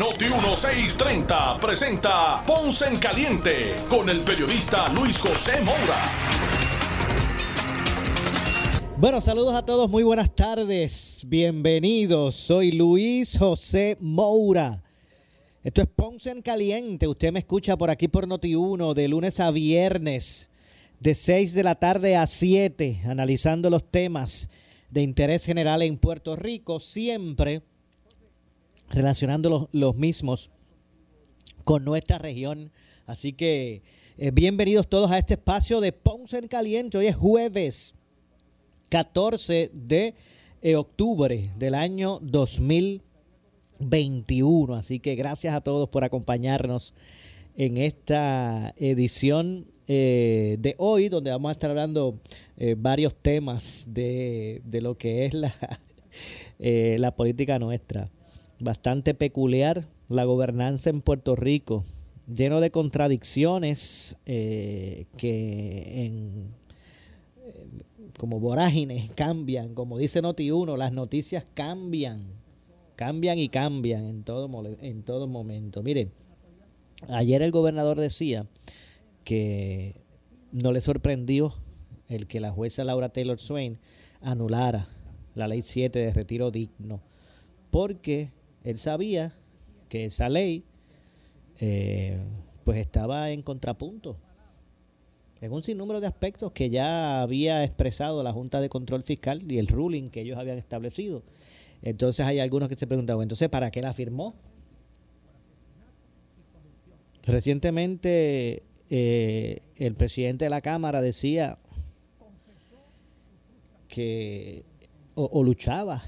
Noti 1630 presenta Ponce en Caliente con el periodista Luis José Moura. Bueno, saludos a todos, muy buenas tardes, bienvenidos. Soy Luis José Moura. Esto es Ponce en Caliente. Usted me escucha por aquí por Noti1 de lunes a viernes, de 6 de la tarde a 7, analizando los temas de interés general en Puerto Rico, siempre relacionando los, mismos con nuestra región. Así que eh, bienvenidos todos a este espacio de Ponce en Caliente. Hoy es jueves 14 de eh, octubre del año 2021. Así que gracias a todos por acompañarnos en esta edición eh, de hoy, donde vamos a estar hablando varios temas de, de, lo que es la, la política nuestra. Bastante peculiar la gobernanza en Puerto Rico, lleno de contradicciones que en como vorágines cambian, como dice Noti1, las noticias cambian, cambian y cambian en todo, en todo momento. Mire, ayer el gobernador decía que no le sorprendió el que la jueza Laura Taylor Swain anulara la ley 7 de retiro digno, porque él sabía que esa ley eh, pues estaba en contrapunto en un sinnúmero de aspectos que ya había expresado la Junta de Control Fiscal y el ruling que ellos habían establecido. Entonces hay algunos que se preguntan, entonces, ¿para qué la firmó? Recientemente eh, el presidente de la Cámara decía que o, luchaba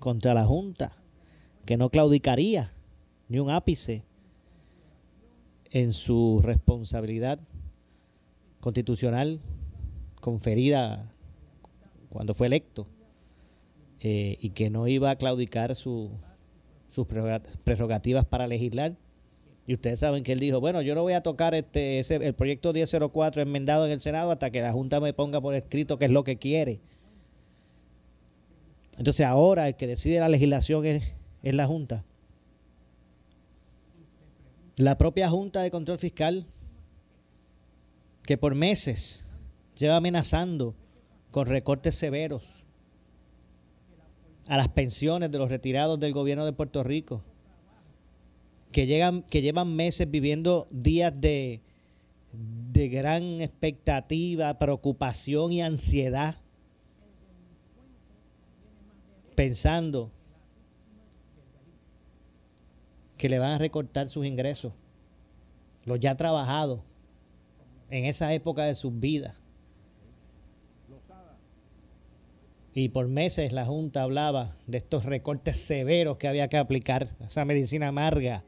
contra la Junta, que no claudicaría ni un ápice en su responsabilidad constitucional conferida cuando fue electo eh, y que no iba a claudicar sus prerrogativas para legislar. Y ustedes saben que él dijo, bueno, yo no voy a tocar este el proyecto 1004 enmendado en el Senado hasta que la Junta me ponga por escrito qué es lo que quiere. Entonces ahora el que decide la legislación es, es la Junta. La propia Junta de Control Fiscal que por meses lleva amenazando con recortes severos a las pensiones de los retirados del gobierno de Puerto Rico, que, llegan, que llevan meses viviendo días de, de gran expectativa, preocupación y ansiedad, pensando que le van a recortar sus ingresos, los ya trabajados en esa época de sus vidas. Y por meses la Junta hablaba de estos recortes severos que había que aplicar, esa medicina amarga.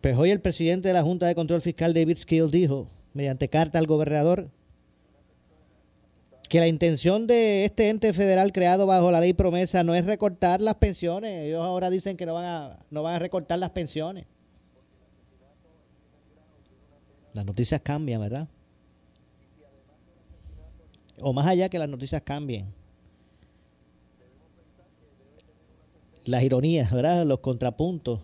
Pues hoy el presidente de la Junta de Control Fiscal, David Skill, dijo, mediante carta al gobernador, que la intención de este ente federal creado bajo la ley promesa no es recortar las pensiones. Ellos ahora dicen que no van a, no van a recortar las pensiones. Las noticias cambian, ¿verdad? O más allá que las noticias cambien. Las ironías, ¿verdad? Los contrapuntos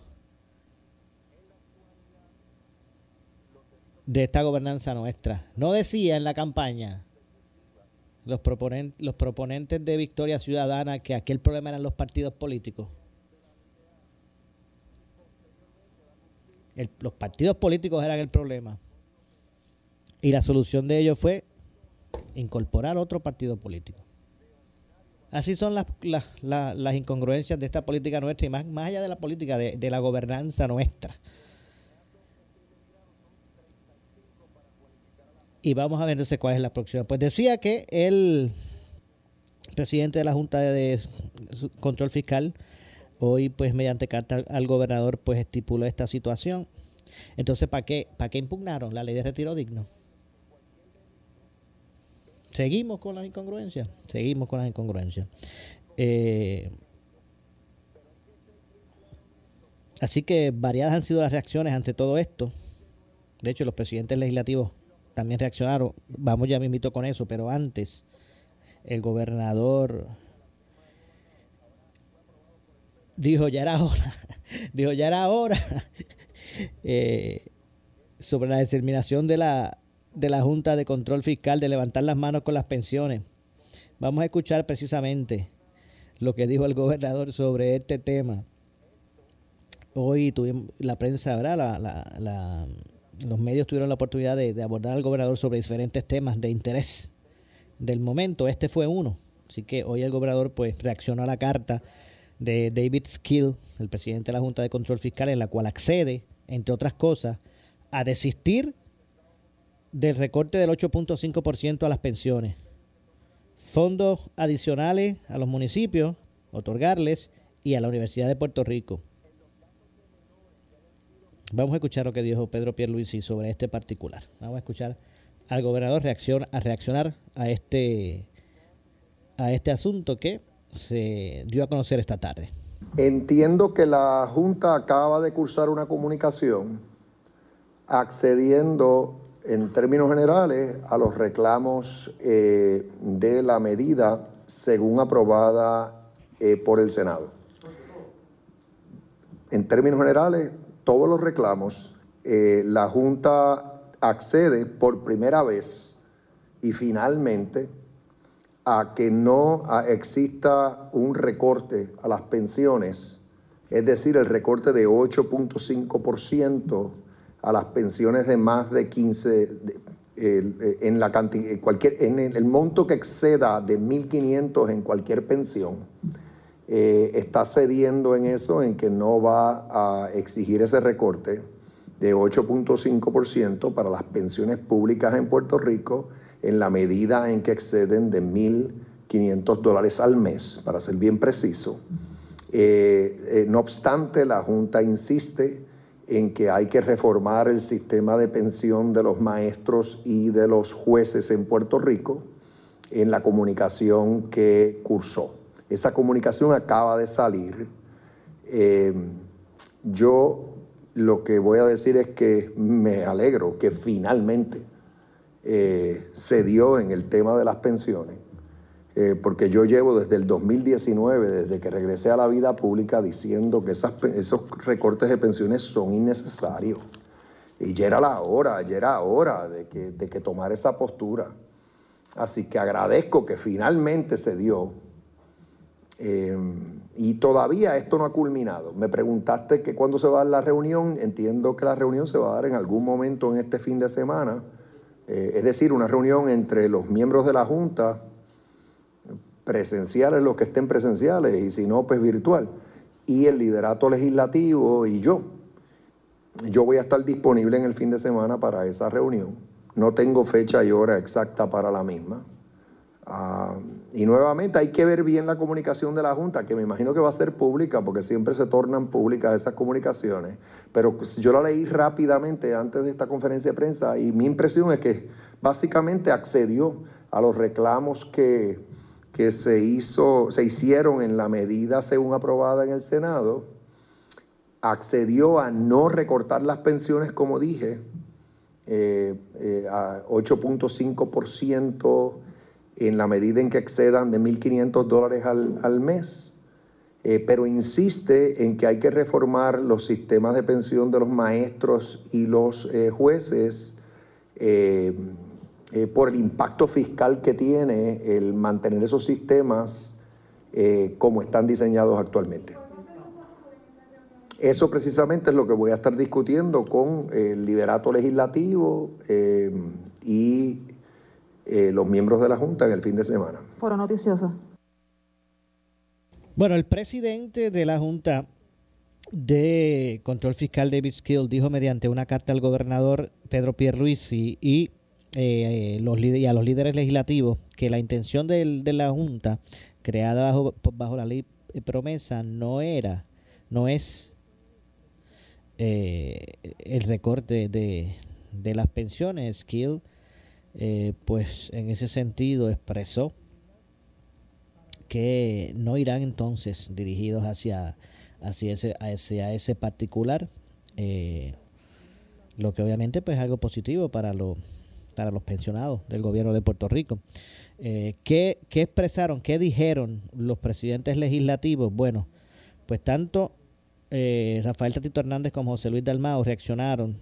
de esta gobernanza nuestra. No decía en la campaña los proponentes, los proponentes de Victoria Ciudadana que aquel problema eran los partidos políticos. los partidos políticos eran el problema. Y la solución de ello fue incorporar otro partido político. Así son las, incongruencias de esta política nuestra y más, allá de la política, de la gobernanza nuestra. Y vamos a ver entonces cuál es la próxima. Pues decía que el presidente de la Junta de Control Fiscal Hoy, pues, mediante carta al gobernador, pues, estipuló esta situación. Entonces, ¿para qué, ¿para qué impugnaron la ley de retiro digno? Seguimos con las incongruencias. Seguimos con las incongruencias. Eh, así que variadas han sido las reacciones ante todo esto. De hecho, los presidentes legislativos también reaccionaron. Vamos ya me con eso, pero antes el gobernador dijo ya era hora, dijo ya era hora eh, sobre la determinación de la, de la Junta de Control Fiscal de levantar las manos con las pensiones. Vamos a escuchar precisamente lo que dijo el gobernador sobre este tema. Hoy tuvimos la prensa, ¿verdad? La, los medios tuvieron la oportunidad de, abordar al gobernador sobre diferentes temas de interés del momento. Este fue uno. Así que hoy el gobernador pues reaccionó a la carta de David Skill, el presidente de la Junta de Control Fiscal, en la cual accede, entre otras cosas, a desistir del recorte del 8.5% a las pensiones, fondos adicionales a los municipios, otorgarles, y a la Universidad de Puerto Rico. Vamos a escuchar lo que dijo Pedro Pierluisi sobre este particular. Vamos a escuchar al gobernador a reaccionar a este, a este asunto que se dio a conocer esta tarde. Entiendo que la Junta acaba de cursar una comunicación accediendo en términos generales a los reclamos eh, de la medida según aprobada eh, por el Senado. En términos generales, todos los reclamos, eh, la Junta accede por primera vez y finalmente a que no exista un recorte a las pensiones, es decir, el recorte de 8.5% a las pensiones de más de 15, en, la cantidad, en el, monto que exceda de 1.500 en cualquier pensión, eh, está cediendo en eso, en que no va a exigir ese recorte de 8.5% para las pensiones públicas en Puerto Rico en la medida en que exceden de 1.500 dólares al mes, para ser bien preciso. Eh, eh, no obstante, la Junta insiste en que hay que reformar el sistema de pensión de los maestros y de los jueces en Puerto Rico en la comunicación que cursó. Esa comunicación acaba de salir. Eh, yo lo que voy a decir es que me alegro que finalmente eh, se dio en el tema de las pensiones, eh, porque yo llevo desde el 2019, desde que regresé a la vida pública, diciendo que esas, esos recortes de pensiones son innecesarios. Y ya era la hora, ya era hora de que, de que tomara esa postura. Así que agradezco que finalmente se dio. Eh, y todavía esto no ha culminado. Me preguntaste que cuándo se va a dar la reunión. Entiendo que la reunión se va a dar en algún momento en este fin de semana. Eh, es decir, una reunión entre los miembros de la Junta, presenciales los que estén presenciales y si no, pues virtual, y el liderato legislativo y yo. Yo voy a estar disponible en el fin de semana para esa reunión. No tengo fecha y hora exacta para la misma. Ah, y nuevamente hay que ver bien la comunicación de la Junta, que me imagino que va a ser pública, porque siempre se tornan públicas esas comunicaciones. Pero yo la leí rápidamente antes de esta conferencia de prensa y mi impresión es que básicamente accedió a los reclamos que, que se, hizo, se hicieron en la medida según aprobada en el Senado, accedió a no recortar las pensiones, como dije, eh, eh, a 8.5% en la medida en que excedan de 1.500 dólares al, mes, eh, pero insiste en que hay que reformar los sistemas de pensión de los maestros y los eh, jueces eh, por el impacto fiscal que tiene el mantener esos sistemas como están diseñados actualmente. Eso precisamente es lo que voy a estar discutiendo con el liderato legislativo y eh, los miembros de la Junta en el fin de semana. Foro noticioso. Bueno, el presidente de la Junta de Control Fiscal, David Skill, dijo mediante una carta al gobernador Pedro Pierluisi y, eh, los, y a los líderes legislativos que la intención de, la Junta, creada bajo, bajo la ley promesa, no era no es eh, el recorte de, de, las pensiones. Skill, eh, pues en ese sentido expresó que no irán entonces dirigidos hacia, hacia, ese, hacia ese particular, eh, lo que obviamente pues es algo positivo para, los para los pensionados del gobierno de Puerto Rico. Eh, ¿qué, ¿Qué expresaron, qué dijeron los presidentes legislativos? Bueno, pues tanto eh, Rafael Tatito Hernández como José Luis Dalmao reaccionaron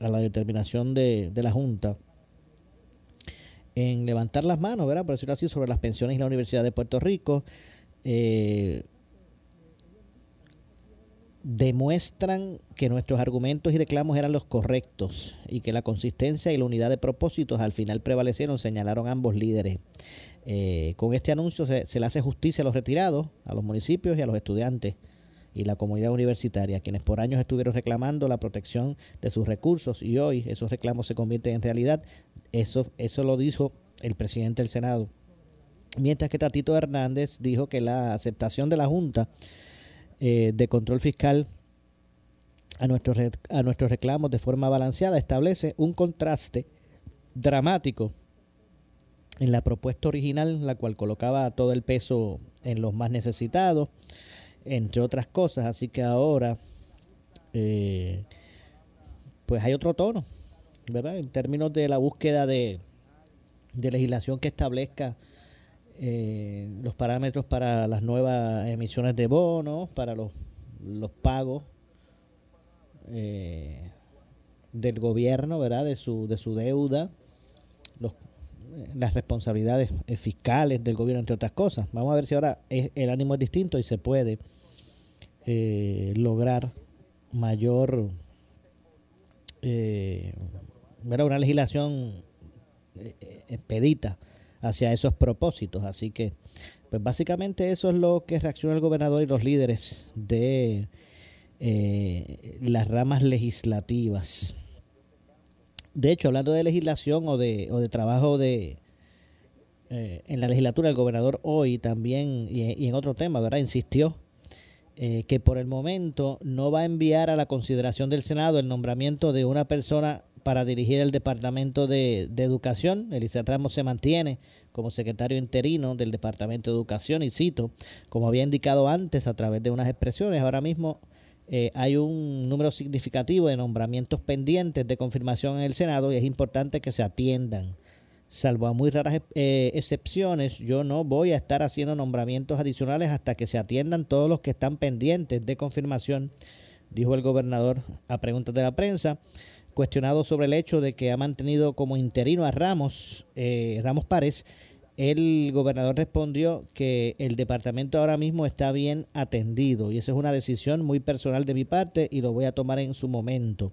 a la determinación de, de la Junta en levantar las manos, ¿verdad? Por decirlo así, sobre las pensiones y la Universidad de Puerto Rico. Eh, demuestran que nuestros argumentos y reclamos eran los correctos y que la consistencia y la unidad de propósitos al final prevalecieron, señalaron ambos líderes. Eh, con este anuncio se, le hace justicia a los retirados, a los municipios y a los estudiantes y la comunidad universitaria, quienes por años estuvieron reclamando la protección de sus recursos y hoy esos reclamos se convierten en realidad. Eso, eso lo dijo el presidente del Senado. Mientras que Tatito Hernández dijo que la aceptación de la Junta eh, de control fiscal a nuestros, a nuestros reclamos de forma balanceada establece un contraste dramático en la propuesta original, la cual colocaba todo el peso en los más necesitados, entre otras cosas. Así que ahora, eh, pues hay otro tono, ¿verdad? En términos de la búsqueda de, de legislación que establezca eh, los parámetros para las nuevas emisiones de bonos, para los, los pagos eh, del gobierno, ¿verdad? De su, de su deuda, los, las responsabilidades fiscales del gobierno, entre otras cosas. Vamos a ver si ahora el ánimo es distinto y se puede eh, lograr mayor, una legislación expedita hacia esos propósitos. Así que, pues básicamente eso es lo que reacciona el gobernador y los líderes de eh, las ramas legislativas. De hecho, hablando de legislación o de, o de trabajo de, eh, en la legislatura, el gobernador hoy también, y, en otro tema, ¿verdad? Insistió eh, que por el momento no va a enviar a la consideración del Senado el nombramiento de una persona para dirigir el Departamento de, Educación. Elisa Ramos se mantiene como secretario interino del Departamento de Educación y cito, como había indicado antes a través de unas expresiones, ahora mismo eh, hay un número significativo de nombramientos pendientes de confirmación en el Senado y es importante que se atiendan. Salvo a muy raras eh, excepciones, yo no voy a estar haciendo nombramientos adicionales hasta que se atiendan todos los que están pendientes de confirmación, dijo el gobernador a preguntas de la prensa. Cuestionado sobre el hecho de que ha mantenido como interino a Ramos, eh, Ramos Párez, el gobernador respondió que el departamento ahora mismo está bien atendido y esa es una decisión muy personal de mi parte y lo voy a tomar en su momento.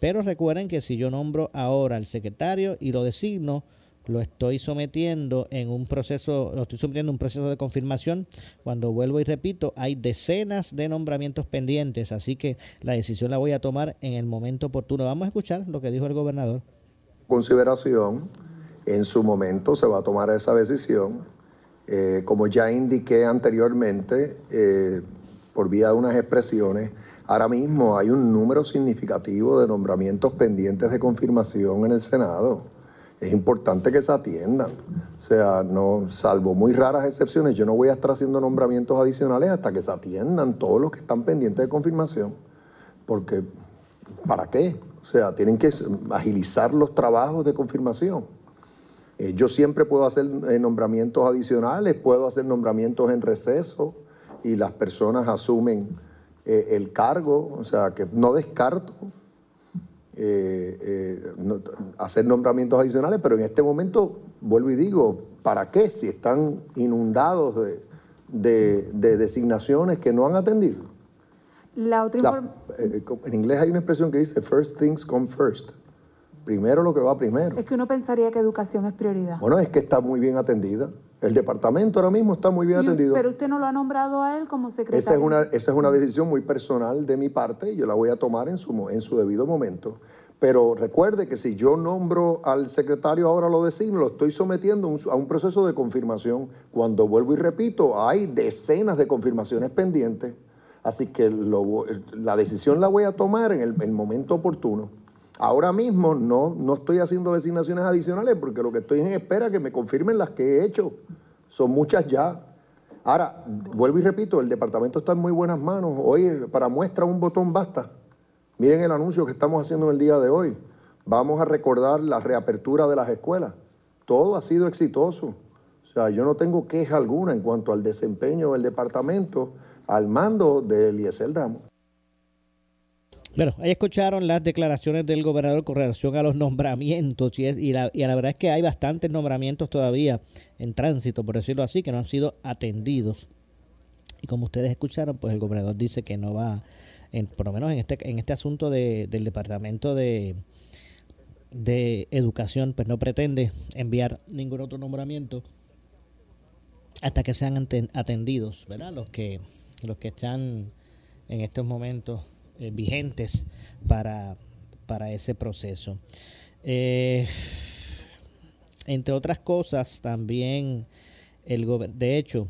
Pero recuerden que si yo nombro ahora al secretario y lo designo, lo estoy sometiendo en un proceso, lo estoy sometiendo en un proceso de confirmación. Cuando vuelvo y repito, hay decenas de nombramientos pendientes, así que la decisión la voy a tomar en el momento oportuno. Vamos a escuchar lo que dijo el gobernador. Consideración, en su momento se va a tomar esa decisión. Eh, como ya indiqué anteriormente, eh, por vía de unas expresiones, ahora mismo hay un número significativo de nombramientos pendientes de confirmación en el Senado es importante que se atiendan. O sea, no, salvo muy raras excepciones, yo no voy a estar haciendo nombramientos adicionales hasta que se atiendan todos los que están pendientes de confirmación. Porque, ¿para qué? O sea, tienen que agilizar los trabajos de confirmación. Eh, yo siempre puedo hacer eh, nombramientos adicionales, puedo hacer nombramientos en receso y las personas asumen eh, el cargo, o sea, que no descarto eh, eh, hacer nombramientos adicionales, pero en este momento, vuelvo y digo, ¿para qué? Si están inundados de, designaciones que no han atendido. La otra eh, en inglés hay una expresión que dice, first things come first. Primero lo que va primero. Es que uno pensaría que educación es prioridad. Bueno, es que está muy bien atendida. El departamento ahora mismo está muy bien atendido. Pero usted no lo ha nombrado a él como secretario. Esa es una, esa es una decisión muy personal de mi parte y yo la voy a tomar en su, en su debido momento. Pero recuerde que si yo nombro al secretario ahora lo designo, lo estoy sometiendo a un proceso de confirmación. Cuando vuelvo y repito, hay decenas de confirmaciones pendientes. Así que la decisión la voy a tomar en el, momento oportuno. Ahora mismo no, no estoy haciendo designaciones adicionales porque lo que estoy en espera es que me confirmen las que he hecho. Son muchas ya. Ahora, vuelvo y repito, el departamento está en muy buenas manos. Hoy, para muestra, un botón basta. Miren el anuncio que estamos haciendo en el día de hoy. Vamos a recordar la reapertura de las escuelas. Todo ha sido exitoso. O sea, yo no tengo queja alguna en cuanto al desempeño del departamento al mando de Eliezer Ramos. Bueno, ahí escucharon las declaraciones del gobernador con relación a los nombramientos y, y, la, y, la, verdad es que hay bastantes nombramientos todavía en tránsito, por decirlo así, que no han sido atendidos. Y como ustedes escucharon, pues el gobernador dice que no va, en, por lo menos en este, en este asunto de, del departamento de, de educación, pues no pretende enviar ningún otro nombramiento hasta que sean atendidos, ¿verdad? Los que, los que están en estos momentos eh, vigentes para, para ese proceso. Eh, entre otras cosas, también el de hecho,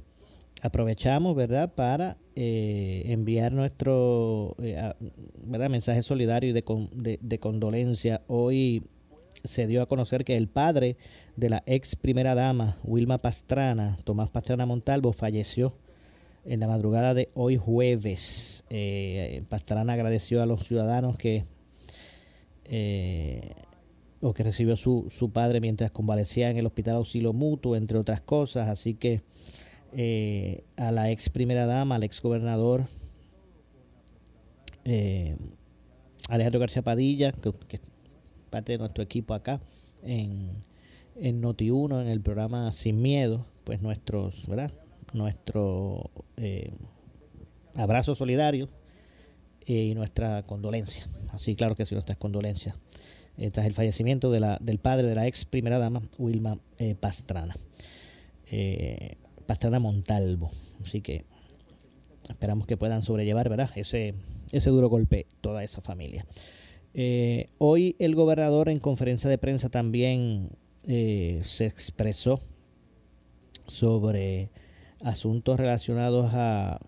aprovechamos, ¿verdad?, para eh, enviar nuestro ¿verdad? mensaje solidario y de, de, condolencia. Hoy se dio a conocer que el padre de la ex primera dama, Wilma Pastrana, Tomás Pastrana Montalvo, falleció en la madrugada de hoy jueves. Eh, Pastrana agradeció a los ciudadanos que eh, o que recibió su, su, padre mientras convalecía en el Hospital Auxilio Mutuo, entre otras cosas. Así que eh, a la ex primera dama, al ex gobernador eh, Alejandro García Padilla, que, es parte de nuestro equipo acá en, en Noti1, en el programa Sin Miedo, pues nuestros, ¿verdad? Nuestro eh, abrazo solidario eh, y nuestra condolencia. Así, claro que sí, nuestras condolencias. Eh, tras el fallecimiento de la, del padre de la ex primera dama, Wilma Pastrana. Pastrana Montalvo. Así que esperamos que puedan sobrellevar ¿verdad? Ese, ese duro golpe toda esa familia. hoy el gobernador en conferencia de prensa también se expresó sobre asuntos relacionados a,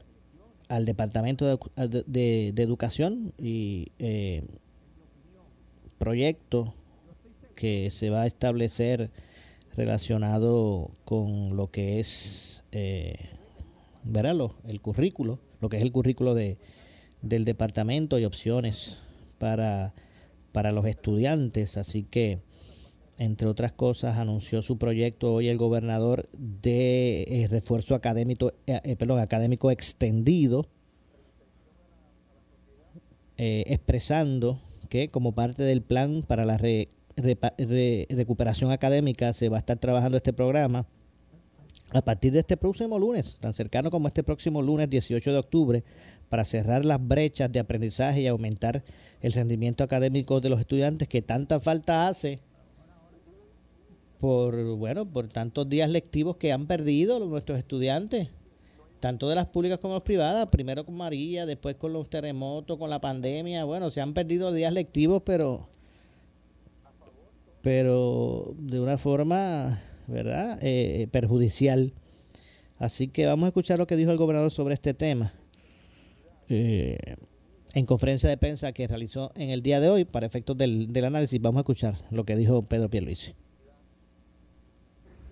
al Departamento de, Educación y eh, proyecto que se va a establecer relacionado con lo que es, eh, el currículo, lo que es el currículo de, del departamento y opciones para, para los estudiantes. Así que entre otras cosas, anunció su proyecto hoy el gobernador de eh, refuerzo académico, eh, eh, perdón, académico extendido, expresando que como parte del plan para la recuperación académica se va a estar trabajando este programa a partir de este próximo lunes, tan cercano como este próximo lunes 18 de octubre, para cerrar las brechas de aprendizaje y aumentar el rendimiento académico de los estudiantes que tanta falta hace por, bueno, por tantos días lectivos que han perdido nuestros estudiantes, tanto de las públicas como las privadas, primero con María, después con los terremotos, con la pandemia, bueno, se han perdido días lectivos, pero pero de una forma, ¿verdad?, eh, eh, perjudicial. Así que vamos a escuchar lo que dijo el gobernador sobre este tema. Eh, en conferencia de prensa que realizó en el día de hoy para efectos del, del análisis, vamos a escuchar lo que dijo Pedro Pierluisi.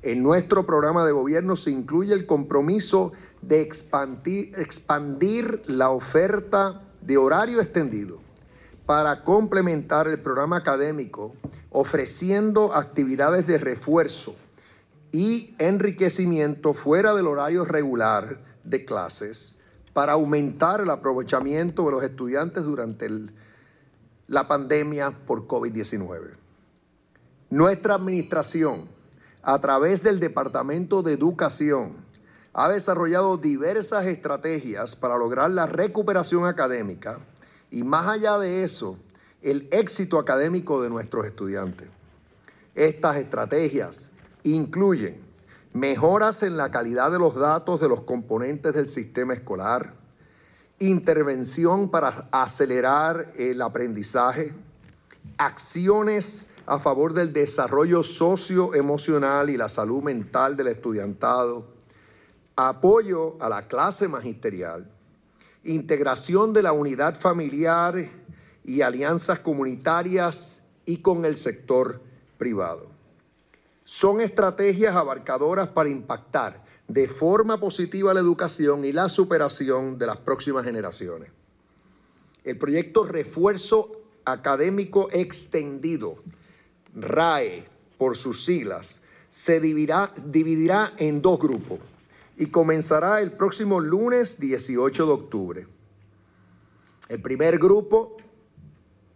En nuestro programa de gobierno se incluye el compromiso de expandir, la oferta de horario extendido para complementar el programa académico, ofreciendo actividades de refuerzo y enriquecimiento fuera del horario regular de clases para aumentar el aprovechamiento de los estudiantes durante la pandemia por COVID-19. Nuestra administración a través del Departamento de Educación, ha desarrollado diversas estrategias para lograr la recuperación académica y más allá de eso, el éxito académico de nuestros estudiantes. Estas estrategias incluyen mejoras en la calidad de los datos de los componentes del sistema escolar, intervención para acelerar el aprendizaje, acciones a favor del desarrollo socioemocional y la salud mental del estudiantado, apoyo a la clase magisterial integración de la unidad familiar y alianzas comunitarias y con el sector privado. Son estrategias abarcadoras para impactar de forma positiva la educación y la superación de las próximas generaciones. El proyecto Refuerzo Académico Extendido, RAE por sus siglas, se dividirá, dividirá en dos grupos y comenzará el próximo lunes 18 de octubre. El primer grupo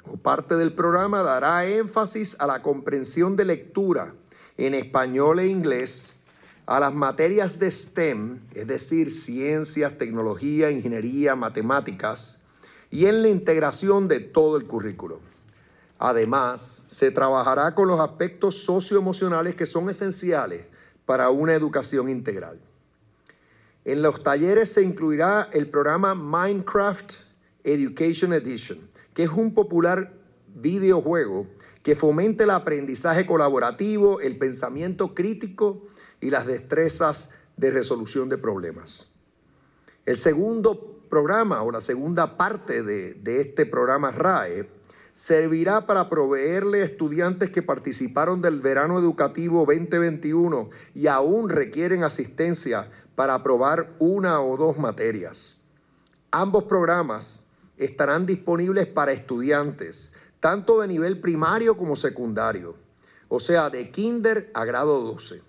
o parte del programa dará énfasis a la comprensión de lectura en español e inglés, a las materias de STEM, es decir, ciencias, tecnología, ingeniería, matemáticas, y en la integración de todo el currículo. Además, se trabajará con los aspectos socioemocionales que son esenciales para una educación integral. En los talleres se incluirá el programa Minecraft Education Edition, que es un popular videojuego que fomente el aprendizaje colaborativo, el pensamiento crítico y las destrezas de resolución de problemas. El segundo programa o la segunda parte de, de este programa RAE servirá para proveerle a estudiantes que participaron del verano educativo 2021 y aún requieren asistencia para aprobar una o dos materias. Ambos programas estarán disponibles para estudiantes, tanto de nivel primario como secundario, o sea, de kinder a grado 12.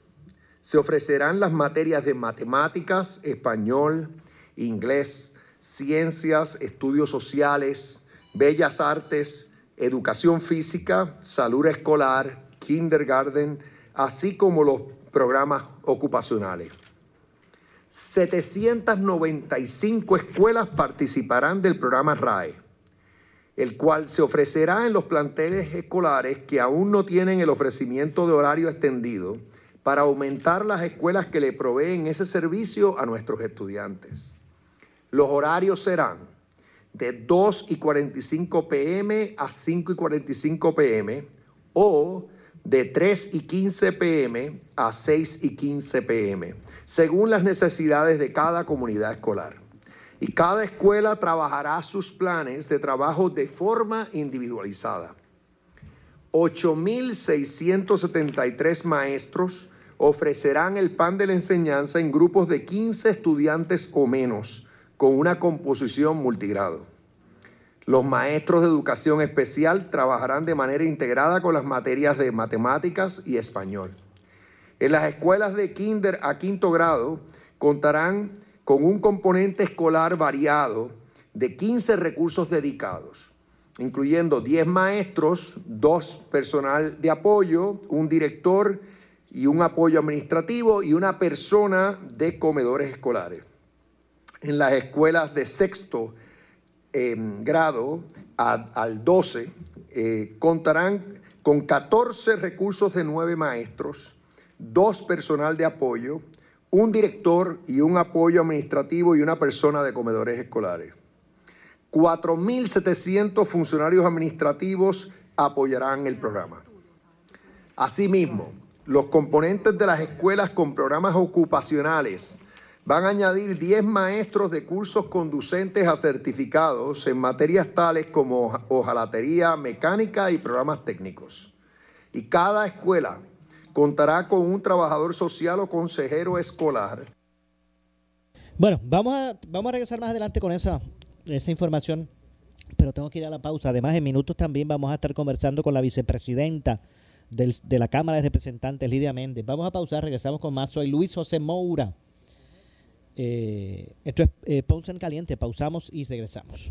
Se ofrecerán las materias de matemáticas, español, inglés, ciencias, estudios sociales, bellas artes, educación física, salud escolar, kindergarten, así como los programas ocupacionales. 795 escuelas participarán del programa RAE, el cual se ofrecerá en los planteles escolares que aún no tienen el ofrecimiento de horario extendido para aumentar las escuelas que le proveen ese servicio a nuestros estudiantes. Los horarios serán de 2 y 45 pm a 5 y 45 pm o de 3 y 15 pm a 6 y 15 pm según las necesidades de cada comunidad escolar. Y cada escuela trabajará sus planes de trabajo de forma individualizada. 8.673 maestros ofrecerán el pan de la enseñanza en grupos de 15 estudiantes o menos, con una composición multigrado. Los maestros de educación especial trabajarán de manera integrada con las materias de matemáticas y español. En las escuelas de kinder a quinto grado contarán con un componente escolar variado de 15 recursos dedicados, incluyendo 10 maestros, 2 personal de apoyo, un director y un apoyo administrativo y una persona de comedores escolares. En las escuelas de sexto em, grado al 12 eh, contarán con 14 recursos de 9 maestros, dos personal de apoyo, un director y un apoyo administrativo y una persona de comedores escolares. 4.700 funcionarios administrativos apoyarán el programa. Asimismo, los componentes de las escuelas con programas ocupacionales van a añadir 10 maestros de cursos conducentes a certificados en materias tales como hojalatería, mecánica y programas técnicos. Y cada escuela contará con un trabajador social o consejero escolar. Bueno, vamos a, vamos a regresar más adelante con esa, esa información, pero tengo que ir a la pausa. Además, en minutos también vamos a estar conversando con la vicepresidenta de la Cámara de Representantes, Lidia Méndez. Vamos a pausar, regresamos con más. Soy Luis José Moura. Eh, esto es eh, Ponce en Caliente. Pausamos y regresamos.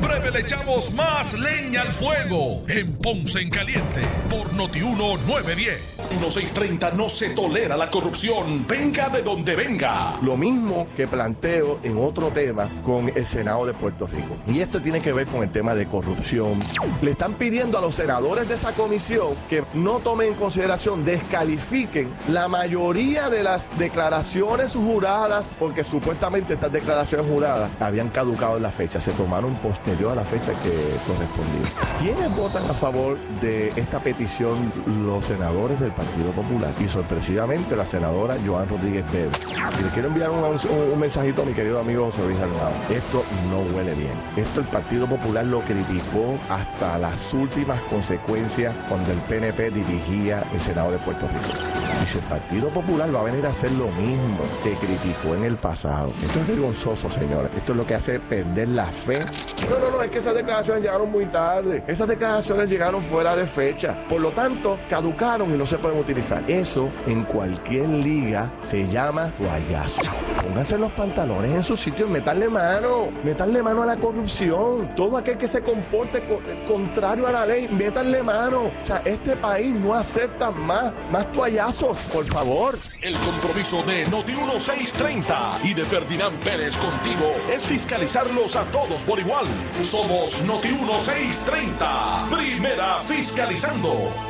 En breve le echamos más leña al fuego en Ponce en Caliente por Notiuno 910. 1630 no se tolera la corrupción, venga de donde venga. Lo mismo que planteo en otro tema con el Senado de Puerto Rico. Y esto tiene que ver con el tema de corrupción. Le están pidiendo a los senadores de esa comisión que no tomen en consideración, descalifiquen la mayoría de las declaraciones juradas, porque supuestamente estas declaraciones juradas habían caducado en la fecha. Se tomaron poste me dio a la fecha que correspondía. ¿Quiénes votan a favor de esta petición? Los senadores del Partido Popular y sorpresivamente la senadora Joan Rodríguez Pérez. Y le quiero enviar un, un, mensajito a mi querido amigo José Luis Alvarado. Esto no huele bien. Esto el Partido Popular lo criticó hasta las últimas consecuencias cuando el PNP dirigía el Senado de Puerto Rico. Dice, el Partido Popular va a venir a hacer lo mismo que criticó en el pasado. Esto es vergonzoso, señores. Esto es lo que hace perder la fe. No, no, es que esas declaraciones llegaron muy tarde. Esas declaraciones llegaron fuera de fecha. Por lo tanto, caducaron y no se pueden utilizar. Eso en cualquier liga se llama guayazo. Pónganse los pantalones en su sitio y metanle mano. Metanle mano a la corrupción. Todo aquel que se comporte contrario a la ley, métanle mano. O sea, este país no acepta más, más toallazos, por favor. El compromiso de Noti 1630 y de Ferdinand Pérez contigo es fiscalizarlos a todos por igual. Somos Noti 1630. Primera fiscalizando.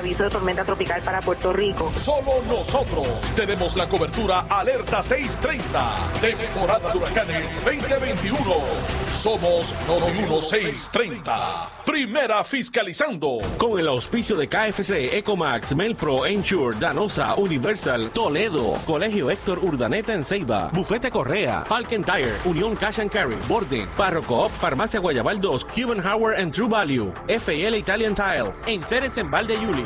aviso de tormenta tropical para Puerto Rico. Solo nosotros tenemos la cobertura Alerta 630, temporada de huracanes 2021. Somos 1630, primera fiscalizando. Con el auspicio de KFC, Ecomax, Melpro, Ensure, Danosa, Universal, Toledo, Colegio Héctor Urdaneta en Ceiba, Bufete Correa, Falcon Tire, Unión Cash and Carry, Borden, Parroco Farmacia Guayabal 2, Cuban Howard and True Value, FL Italian Tile, en Ceres en Valde Yuli.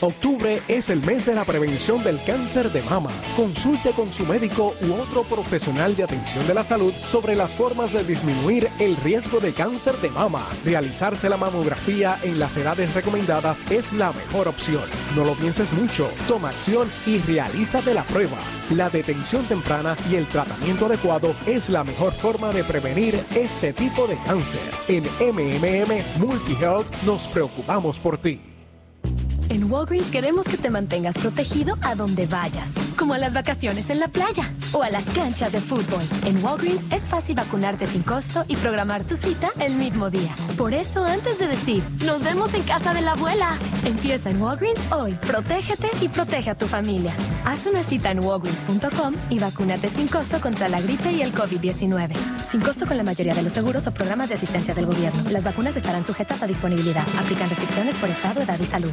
Octubre es el mes de la prevención del cáncer de mama. Consulte con su médico u otro profesional de atención de la salud sobre las formas de disminuir el riesgo de cáncer de mama. Realizarse la mamografía en las edades recomendadas es la mejor opción. No lo pienses mucho, toma acción y realízate la prueba. La detención temprana y el tratamiento adecuado es la mejor forma de prevenir este tipo de cáncer. En MMM Multihealth nos preocupamos por ti. En Walgreens queremos que te mantengas protegido a donde vayas, como a las vacaciones en la playa o a las canchas de fútbol. En Walgreens es fácil vacunarte sin costo y programar tu cita el mismo día. Por eso, antes de decir, nos vemos en casa de la abuela, empieza en Walgreens hoy. Protégete y protege a tu familia. Haz una cita en walgreens.com y vacúnate sin costo contra la gripe y el COVID-19. Sin costo con la mayoría de los seguros o programas de asistencia del gobierno. Las vacunas estarán sujetas a disponibilidad. Aplican restricciones por estado, edad y salud.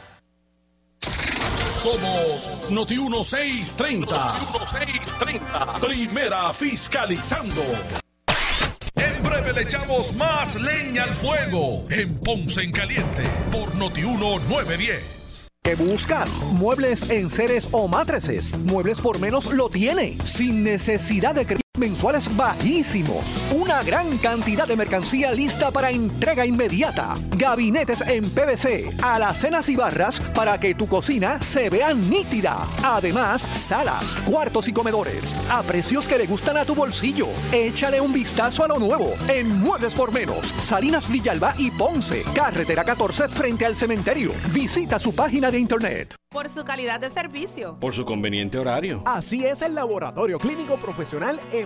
Somos Noti 1630. Noti 1630. Primera fiscalizando. En breve le echamos más leña al fuego en Ponce en Caliente por Noti 1910. ¿Qué buscas? Muebles en seres o matrices. Muebles por menos lo tiene. Sin necesidad de crédito mensuales bajísimos. Una gran cantidad de mercancía lista para entrega inmediata. Gabinetes en PVC, alacenas y barras para que tu cocina se vea nítida. Además, salas, cuartos y comedores a precios que le gustan a tu bolsillo. Échale un vistazo a lo nuevo en Muebles por Menos, Salinas Villalba y Ponce, carretera 14 frente al cementerio. Visita su página de internet. Por su calidad de servicio. Por su conveniente horario. Así es el Laboratorio Clínico Profesional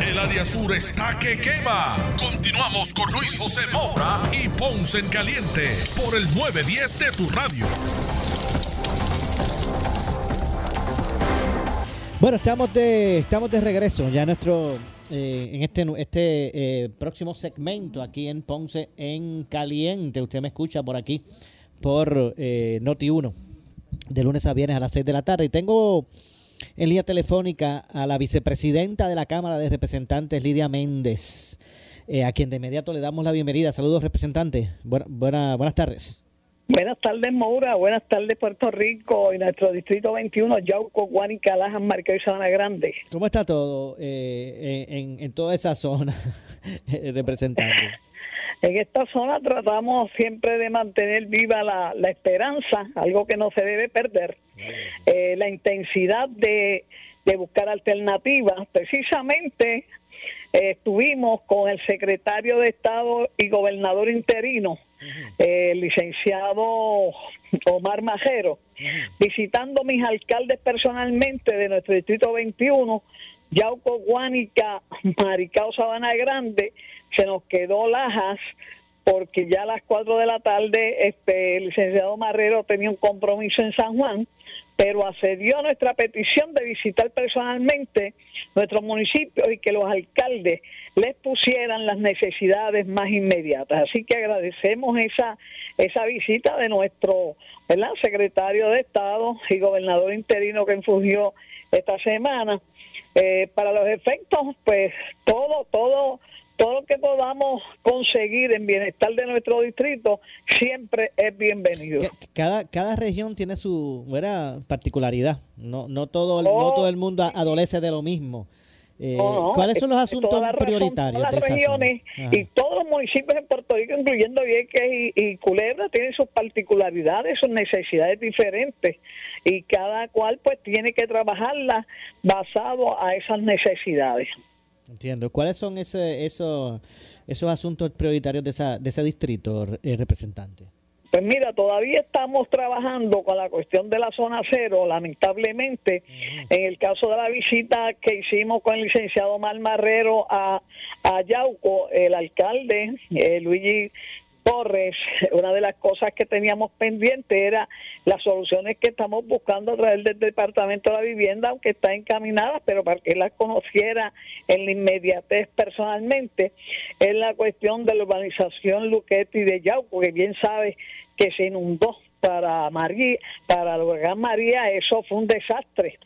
El área sur está que quema. Continuamos con Luis José Moura y Ponce en Caliente por el 910 de tu radio. Bueno, estamos de, estamos de regreso ya nuestro eh, en este, este eh, próximo segmento aquí en Ponce en Caliente. Usted me escucha por aquí por eh, Noti 1 de lunes a viernes a las 6 de la tarde. Y tengo en línea telefónica a la vicepresidenta de la Cámara de Representantes, Lidia Méndez, eh, a quien de inmediato le damos la bienvenida. Saludos, representante. Buena, buena, buenas tardes. Buenas tardes, Moura. Buenas tardes, Puerto Rico y nuestro distrito 21, Yauco, Guanica, Lajas, Marqués y Sabana Grande. ¿Cómo está todo eh, en, en, toda esa zona, representante? En esta zona tratamos siempre de mantener viva la, la esperanza, algo que no se debe perder, eh, la intensidad de, de, buscar alternativas. Precisamente eh, estuvimos con el secretario de Estado y gobernador interino, eh, el licenciado Omar Majero, visitando mis alcaldes personalmente de nuestro distrito 21, Yauco, Guánica, Maricao, Sabana Grande, se nos quedó Lajas porque ya a las 4 de la tarde este, el licenciado Marrero tenía un compromiso en San Juan, pero accedió a nuestra petición de visitar personalmente nuestro municipio y que los alcaldes les pusieran las necesidades más inmediatas. Así que agradecemos esa, esa visita de nuestro ¿verdad? secretario de Estado y gobernador interino que infugió esta semana. Eh, para los efectos, pues todo, todo todo lo que podamos conseguir en bienestar de nuestro distrito siempre es bienvenido. Cada, cada región tiene su particularidad. No, no, todo, no todo el mundo adolece de lo mismo. Eh, ¿Cuáles son los asuntos prioritarios? Todas las regiones y todos los municipios en Puerto Rico, incluyendo Vieques y, y Culebra, tienen sus particularidades, sus necesidades diferentes y cada cual pues tiene que trabajarlas basado a esas necesidades. Entiendo. ¿Cuáles son ese, esos, esos asuntos prioritarios de, esa, de ese distrito, eh, representante? Pues mira, todavía estamos trabajando con la cuestión de la zona cero, lamentablemente, en el caso de la visita que hicimos con el licenciado Mal Marrero a, a Yauco, el alcalde, eh, Luigi Torres, una de las cosas que teníamos pendiente era las soluciones que estamos buscando a través del Departamento de la Vivienda, aunque está encaminada, pero para que las conociera en la inmediatez personalmente, es la cuestión de la urbanización Luquetti de Yauco, que bien sabe que se inundó para María, para el huracán María, eso fue un desastre.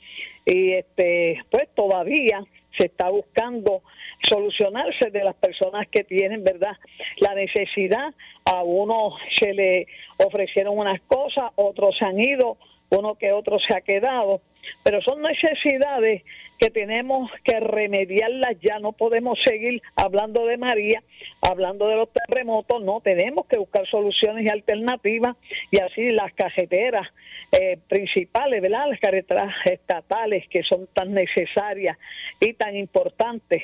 Y este, pues todavía se está buscando solucionarse de las personas que tienen, ¿verdad? La necesidad, a uno se le ofrecieron unas cosas, otros se han ido, uno que otro se ha quedado, pero son necesidades que tenemos que remediarlas. Ya, no podemos seguir hablando de María, hablando de los terremotos, no, tenemos que buscar soluciones y alternativas. Y así las cajeteras eh, principales, ¿verdad? Las carreteras estatales que son tan necesarias y tan importantes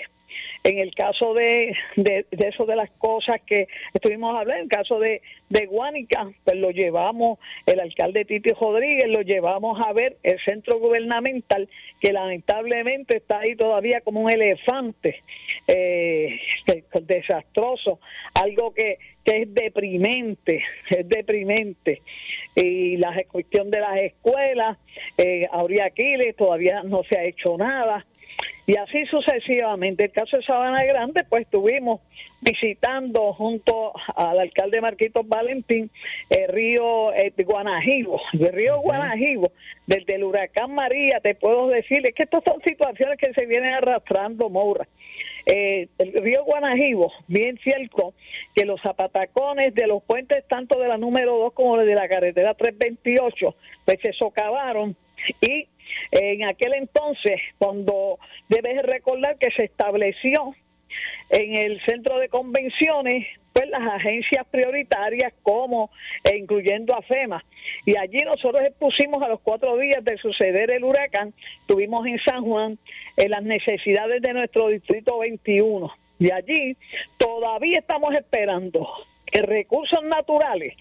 en el caso de, de, eso de las cosas que estuvimos hablando, en el caso de, de Guánica, pues lo llevamos, el alcalde Titi Rodríguez lo llevamos a ver el centro gubernamental, que lamentablemente está ahí todavía como un elefante eh, desastroso, algo que, que es deprimente, es deprimente. Y la cuestión de las escuelas, eh, Aquiles todavía no se ha hecho nada y así sucesivamente. El caso de Sabana Grande, pues estuvimos visitando junto al alcalde Marquitos Valentín el río eh, Guanajibo, el río Guanajibo, desde el huracán María, te puedo decir, es que estas son situaciones que se vienen arrastrando, Moura. Eh, el río Guanajibo, bien cierto que los zapatacones de los puentes, tanto de la número 2 como de la carretera 328, pues se socavaron y en aquel entonces, cuando debes recordar que se estableció en el centro de convenciones, pues las agencias prioritarias como e incluyendo a FEMA. Y allí nosotros expusimos a los cuatro días de suceder el huracán, tuvimos en San Juan en las necesidades de nuestro distrito 21. Y allí todavía estamos esperando recursos naturales.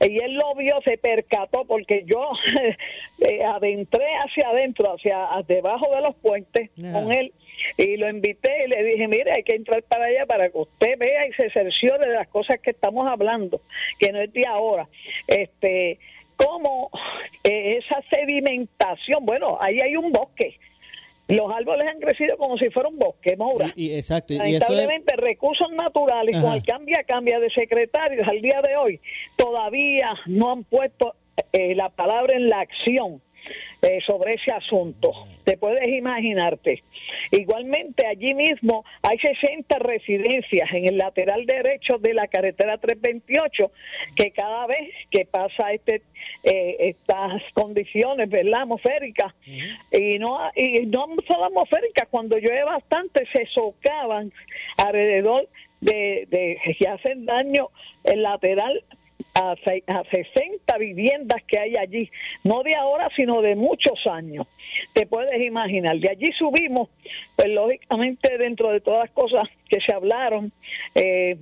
Y él lo vio, se percató porque yo eh, adentré hacia adentro, hacia debajo de los puentes con él y lo invité y le dije, mire, hay que entrar para allá para que usted vea y se cerciore de las cosas que estamos hablando, que no es de ahora. Este, cómo eh, esa sedimentación, bueno, ahí hay un bosque, los árboles han crecido como si fuera un bosque, Maura. Y, exacto. Lamentablemente, recursos naturales, con el cambia cambia de secretarios al día de hoy, todavía no han puesto eh, la palabra en la acción eh, sobre ese asunto. Te puedes imaginarte. Igualmente, allí mismo hay 60 residencias en el lateral derecho de la carretera 328 que cada vez que pasa este eh, estas condiciones, ¿verdad? Atmosféricas, y no y no solo atmosféricas, cuando llueve bastante se socavan alrededor de, de que hacen daño el lateral a, a 60 viviendas que hay allí, no de ahora, sino de muchos años. Te puedes imaginar. De allí subimos, pues lógicamente dentro de todas las cosas que se hablaron, eh,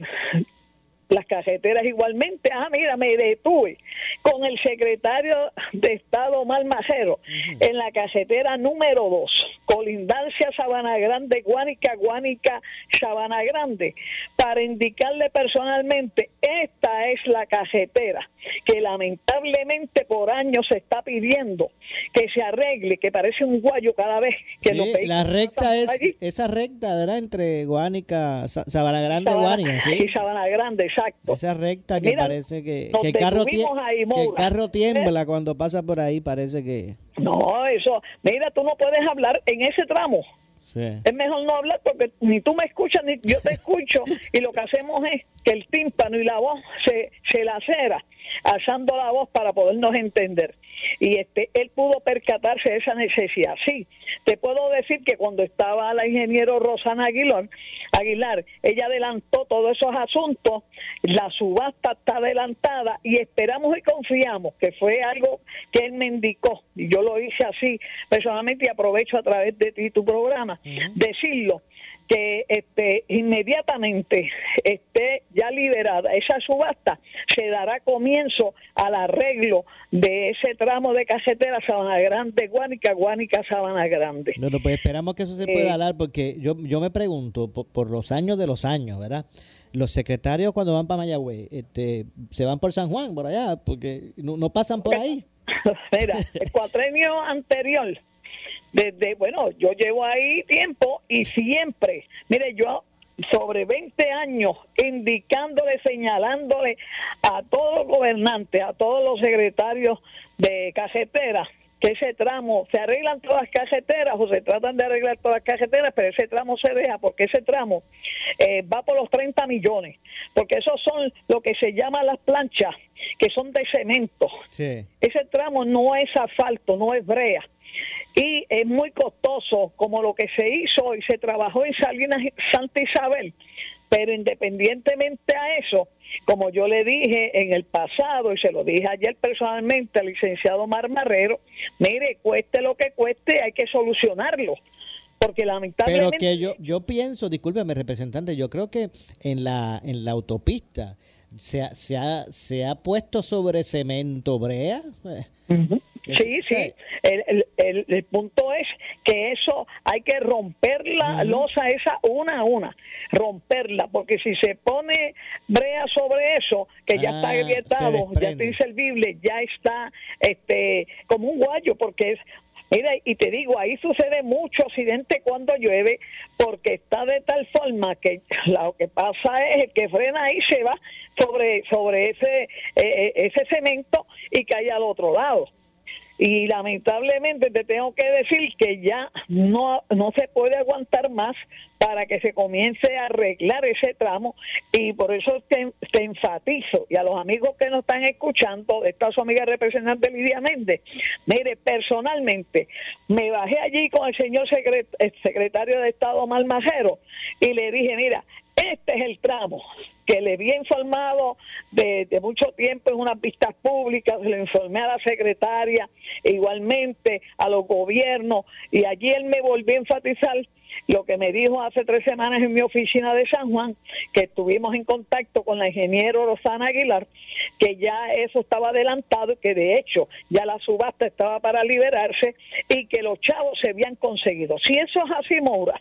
las cajeteras igualmente. Ah, mira, me detuve con el secretario de Estado Malmajero en la cajetera número 2, colindancia Sabana Grande, Guánica, Guánica, Sabana Grande, para indicarle personalmente, esta es la cajetera que lamentablemente por años se está pidiendo que se arregle, que parece un guayo cada vez que sí, lo La recta es, esa recta, ¿verdad? Entre Guánica, Sabana Grande, Sabana, Guánica, ¿sí? Y Sabana Grande, exacto. Esa recta que parece que, que, el carro que, el carro tiembla cuando pasa por ahí, parece que... No, eso, mira, tú no puedes hablar en ese tramo. Es mejor no hablar porque ni tú me escuchas ni yo te escucho y lo que hacemos es que el tímpano y la voz se, se lacera alzando la voz para podernos entender. Y este, él pudo percatarse de esa necesidad. Sí, te puedo decir que cuando estaba la ingeniero Rosana Aguilar, Aguilar, ella adelantó todos esos asuntos, la subasta está adelantada y esperamos y confiamos que fue algo que él me indicó, y yo lo hice así personalmente y aprovecho a través de ti tu programa, decirlo que este, inmediatamente esté ya liberada esa subasta, se dará comienzo al arreglo de ese tramo de casetera Sabana Grande, Guánica, Guánica, Sabana Grande. pues esperamos que eso se pueda hablar porque yo, yo me pregunto, por, los años de los años, ¿verdad? los secretarios cuando van para Mayagüez, este, se van por San Juan, por allá, porque no, no pasan por ahí. Mira, el cuatrenio anterior, desde, bueno, yo llevo ahí tiempo y siempre, mire, yo sobre 20 años indicándole, señalándole a todos los gobernantes, a todos los secretarios de cajetera, que ese tramo, se arreglan todas las cajeteras o se tratan de arreglar todas las cajeteras, pero ese tramo se deja porque ese tramo eh, va por los 30 millones, porque esos son lo que se llama las planchas, que son de cemento. Ese tramo no es asfalto, no es brea. Y es muy costoso, como lo que se hizo y se trabajó en Salinas Santa Isabel. Pero independientemente a eso, como yo le dije en el pasado y se lo dije ayer personalmente al licenciado Marmarrero, mire, cueste lo que cueste, hay que solucionarlo. Porque lamentablemente... Pero que yo, yo pienso, discúlpeme representante, yo creo que en la, en la autopista se ha, se ha, se ha puesto sobre cemento brea. Sí, sí. El, el, el, punto es que eso hay que romper la losa esa una a una, romperla, porque si se pone brea sobre eso, que ya está Ah, agrietado, se ya está inservible, ya está este como un guayo, porque es Mira, y te digo, ahí sucede mucho accidente cuando llueve, porque está de tal forma que lo que pasa es que frena ahí se va sobre sobre ese eh, eh, ese cemento y cae al otro lado. Y lamentablemente te tengo que decir que ya no, no se puede aguantar más para que se comience a arreglar ese tramo. Y por eso te, te enfatizo y a los amigos que nos están escuchando, esta su amiga representante Lidia Méndez, mire, personalmente me bajé allí con el señor secretario de Estado Malmajero y le dije, mira, este es el tramo que le había informado de, mucho tiempo en unas vistas públicas, lo informé a la secretaria, e igualmente a los gobiernos, y allí él me volvió a enfatizar lo que me dijo hace tres semanas en mi oficina de San Juan, que estuvimos en contacto con la ingeniero Rosana Aguilar, que ya eso estaba adelantado que de hecho ya la subasta estaba para liberarse y que los chavos se habían conseguido. Si eso es así, Moura,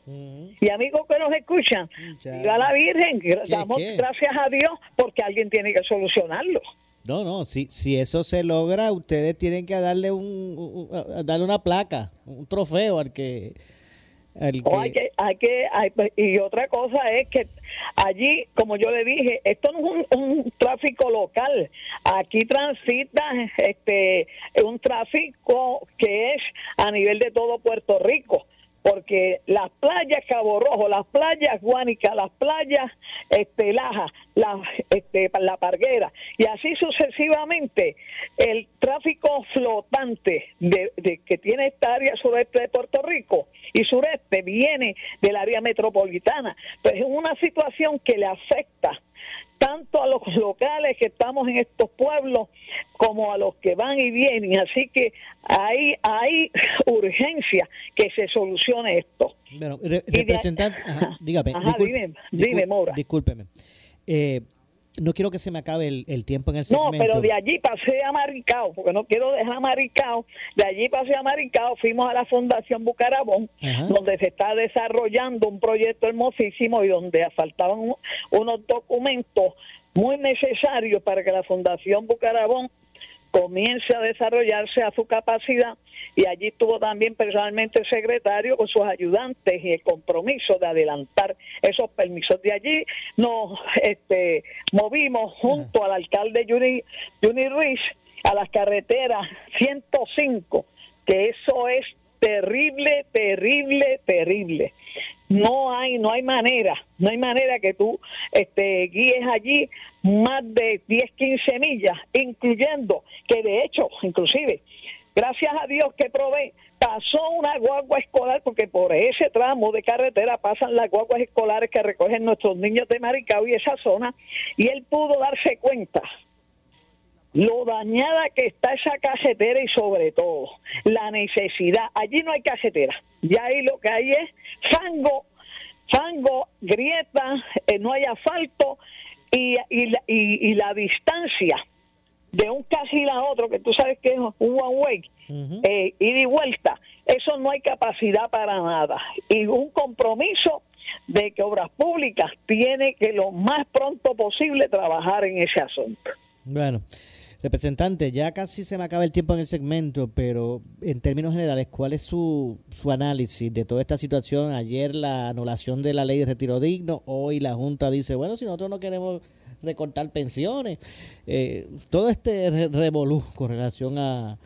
y amigos que nos escuchan, viva la Virgen, damos qué? gracias a Dios porque alguien tiene que solucionarlo. No, no, si, si eso se logra, ustedes tienen que darle un, un- darle una placa, un trofeo al que... Al O hay que, hay que, hay- y otra cosa es que allí, como yo le dije, esto no es un, un tráfico local. Aquí transita este un tráfico que es a nivel de todo Puerto Rico. Porque las playas Cabo Rojo, las playas Guánica, las playas este, Laja, la, este, la Parguera, y así sucesivamente, el tráfico flotante de, que tiene esta área sureste de Puerto Rico y sureste viene del área metropolitana. Pues es una situación que le afecta tanto a los locales que estamos en estos pueblos como a los que van y vienen. Así que hay, hay urgencia que se solucione esto. Bueno, re- representante, ajá, dígame. Ajá, discul- dime, dime, Mora. Discúlpeme. Eh, no quiero que se me acabe el, el tiempo en el No, segmento. pero de allí pasé a Maricao, porque no quiero dejar Maricao. De allí pasé a Maricao, fuimos a la Fundación Bucarabón, Ajá. donde se está desarrollando un proyecto hermosísimo y donde faltaban un- unos documentos muy necesarios para que la Fundación Bucarabón comience a desarrollarse a su capacidad y allí estuvo también personalmente el secretario con sus ayudantes y el compromiso de adelantar esos permisos. De allí nos este, movimos junto al alcalde Juni, Juni Ruiz a las carreteras 105, que eso es terrible, terrible, terrible. No hay, no hay manera, no hay manera que tú este, guíes allí más de 10, 15 millas, incluyendo que de hecho, inclusive, gracias a Dios que probé, pasó una guagua escolar, porque por ese tramo de carretera pasan las guaguas escolares que recogen nuestros niños de Maricao y esa zona, y él pudo darse cuenta lo dañada que está esa cajetera y sobre todo la necesidad. Allí no hay cajetera, ya ahí lo que hay es fango, fango, grieta, eh, no hay asfalto y, y, la- y- y la distancia de un casi a otro, que tú sabes que es un one way, eh, ida y vuelta, eso no hay capacidad para nada. Y un compromiso de que Obras Públicas tiene que lo más pronto posible trabajar en ese asunto. Bueno, representante, ya casi se me acaba el tiempo en el segmento, pero en términos generales, ¿cuál es su, su análisis de toda esta situación? Ayer la anulación de la ley de retiro digno, hoy la Junta dice, bueno, si nosotros no queremos recortar pensiones, eh, todo este re- revolú con relación a...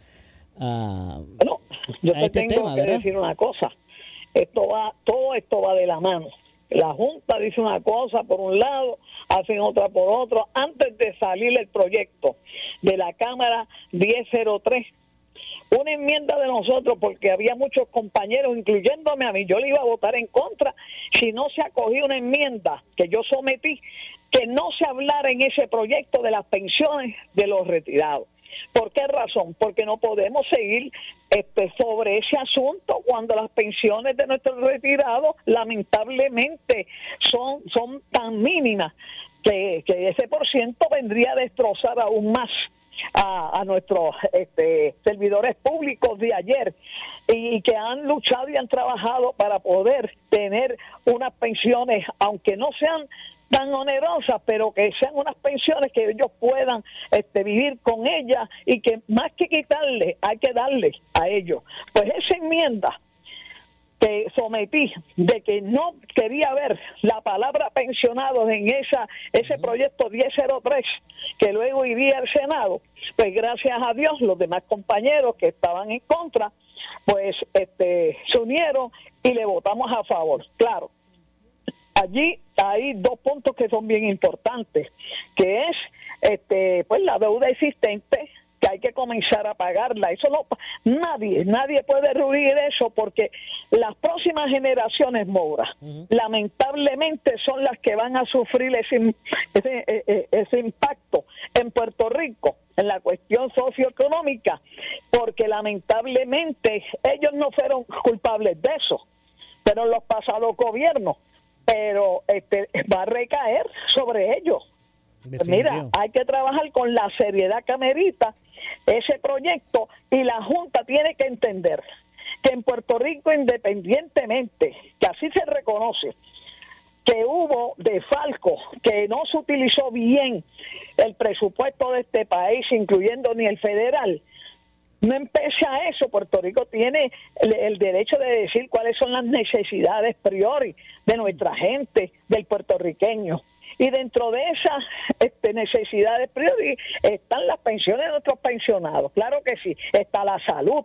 a Bueno, yo a te este tengo tema, que ¿verdad? decir una cosa. Esto va, todo esto va de la mano. La Junta dice una cosa por un lado, hacen otra por otro. Antes de salir el proyecto de la Cámara 1003, una enmienda de nosotros, porque había muchos compañeros, incluyéndome a mí, yo le iba a votar en contra si no se acogía una enmienda que yo sometí, que no se hablara en ese proyecto de las pensiones de los retirados. ¿Por qué razón? Porque no podemos seguir este, sobre ese asunto cuando las pensiones de nuestros retirados lamentablemente son, son tan mínimas que, que ese por ciento vendría a destrozar aún más a, a nuestros este, servidores públicos de ayer y que han luchado y han trabajado para poder tener unas pensiones, aunque no sean tan onerosas, pero que sean unas pensiones que ellos puedan este, vivir con ellas y que más que quitarle, hay que darle a ellos. Pues esa enmienda que sometí de que no quería ver la palabra pensionados en esa ese proyecto 1003 que luego iría al Senado, pues gracias a Dios los demás compañeros que estaban en contra, pues este se unieron y le votamos a favor. Claro, allí hay dos puntos que son bien importantes, que es este pues la deuda existente que hay que comenzar a pagarla. Eso no nadie, nadie puede ruir eso porque las próximas generaciones Moura, lamentablemente son las que van a sufrir ese, ese, eh, eh, ese impacto en Puerto Rico en la cuestión socioeconómica, porque lamentablemente ellos no fueron culpables de eso, pero los pasados gobiernos, pero este va a recaer sobre ellos. Pues mira, hay que trabajar con la seriedad que amerita ese proyecto y la Junta tiene que entender que en Puerto Rico, independientemente, que así se reconoce, que hubo de Falco, que no se utilizó bien el presupuesto de este país, incluyendo ni el federal, no empece a eso, Puerto Rico tiene el, el, derecho de decir cuáles son las necesidades priori de nuestra gente, del puertorriqueño. Y dentro de esas este, necesidades priori están las pensiones de nuestros pensionados, claro que sí, está la salud,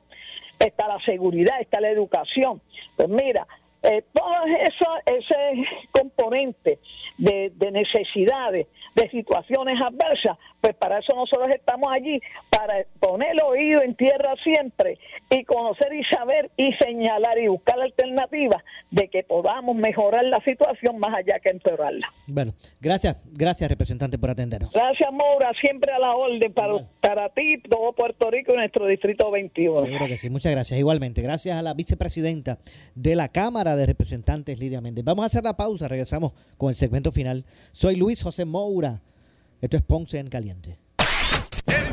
está la seguridad, está la educación. Pues mira, eh, todo eso, ese componente de, de, necesidades, de situaciones adversas, pues para eso nosotros estamos allí, para poner el oído en tierra siempre y conocer y saber y señalar y buscar alternativas de que podamos mejorar la situación más allá que empeorarla. Bueno, gracias, gracias representante por atendernos. Gracias Maura, siempre a la orden para, bueno. para ti, todo Puerto Rico y nuestro distrito 21. Seguro que sí, muchas gracias. Igualmente, gracias a la vicepresidenta de la Cámara de Representantes, Lidia Méndez. Vamos a hacer la pausa, regresamos con el segmento final. Soy Luis José Moura. Esto es Ponce en Caliente.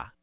있다.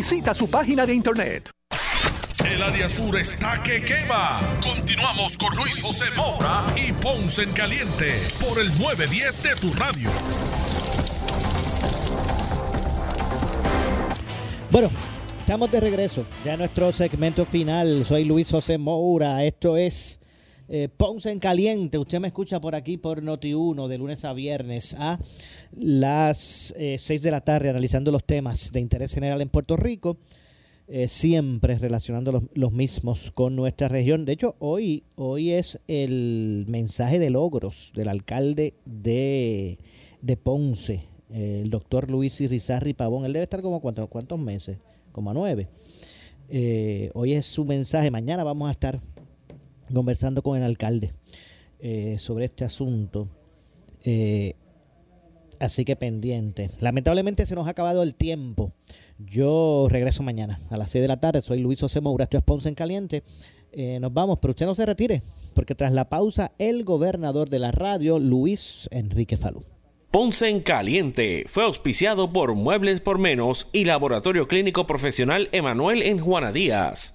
Visita su página de internet. El área sur está que quema. Continuamos con Luis José Moura y Ponce en Caliente por el 910 de tu radio. Bueno, Estamos de regreso, ya en nuestro segmento final. Soy Luis José Moura. Esto es eh, Ponce en Caliente. Usted me escucha por aquí por Noti1 de lunes a viernes a las 6 de la tarde analizando los temas de interés general en Puerto Rico. Eh, siempre relacionando los, los, mismos con nuestra región. De hecho, hoy, hoy es el mensaje de logros del alcalde de, de Ponce, el doctor Luis Irizarri Pavón. Él debe estar como cuántos, cuántos meses, como a nueve. Eh, hoy es su mensaje. Mañana vamos a estar conversando con el alcalde eh, sobre este asunto. Eh, así que pendiente. Lamentablemente se nos ha acabado el tiempo. Yo regreso mañana a las 6 de la tarde. Soy Luis José Moura, esto es Ponce en Caliente. Eh, nos vamos, pero usted no se retire, porque tras la pausa, el gobernador de la radio, Luis Enrique Falú. Ponce en Caliente fue auspiciado por Muebles por Menos y Laboratorio Clínico Profesional Emanuel en Juana Díaz.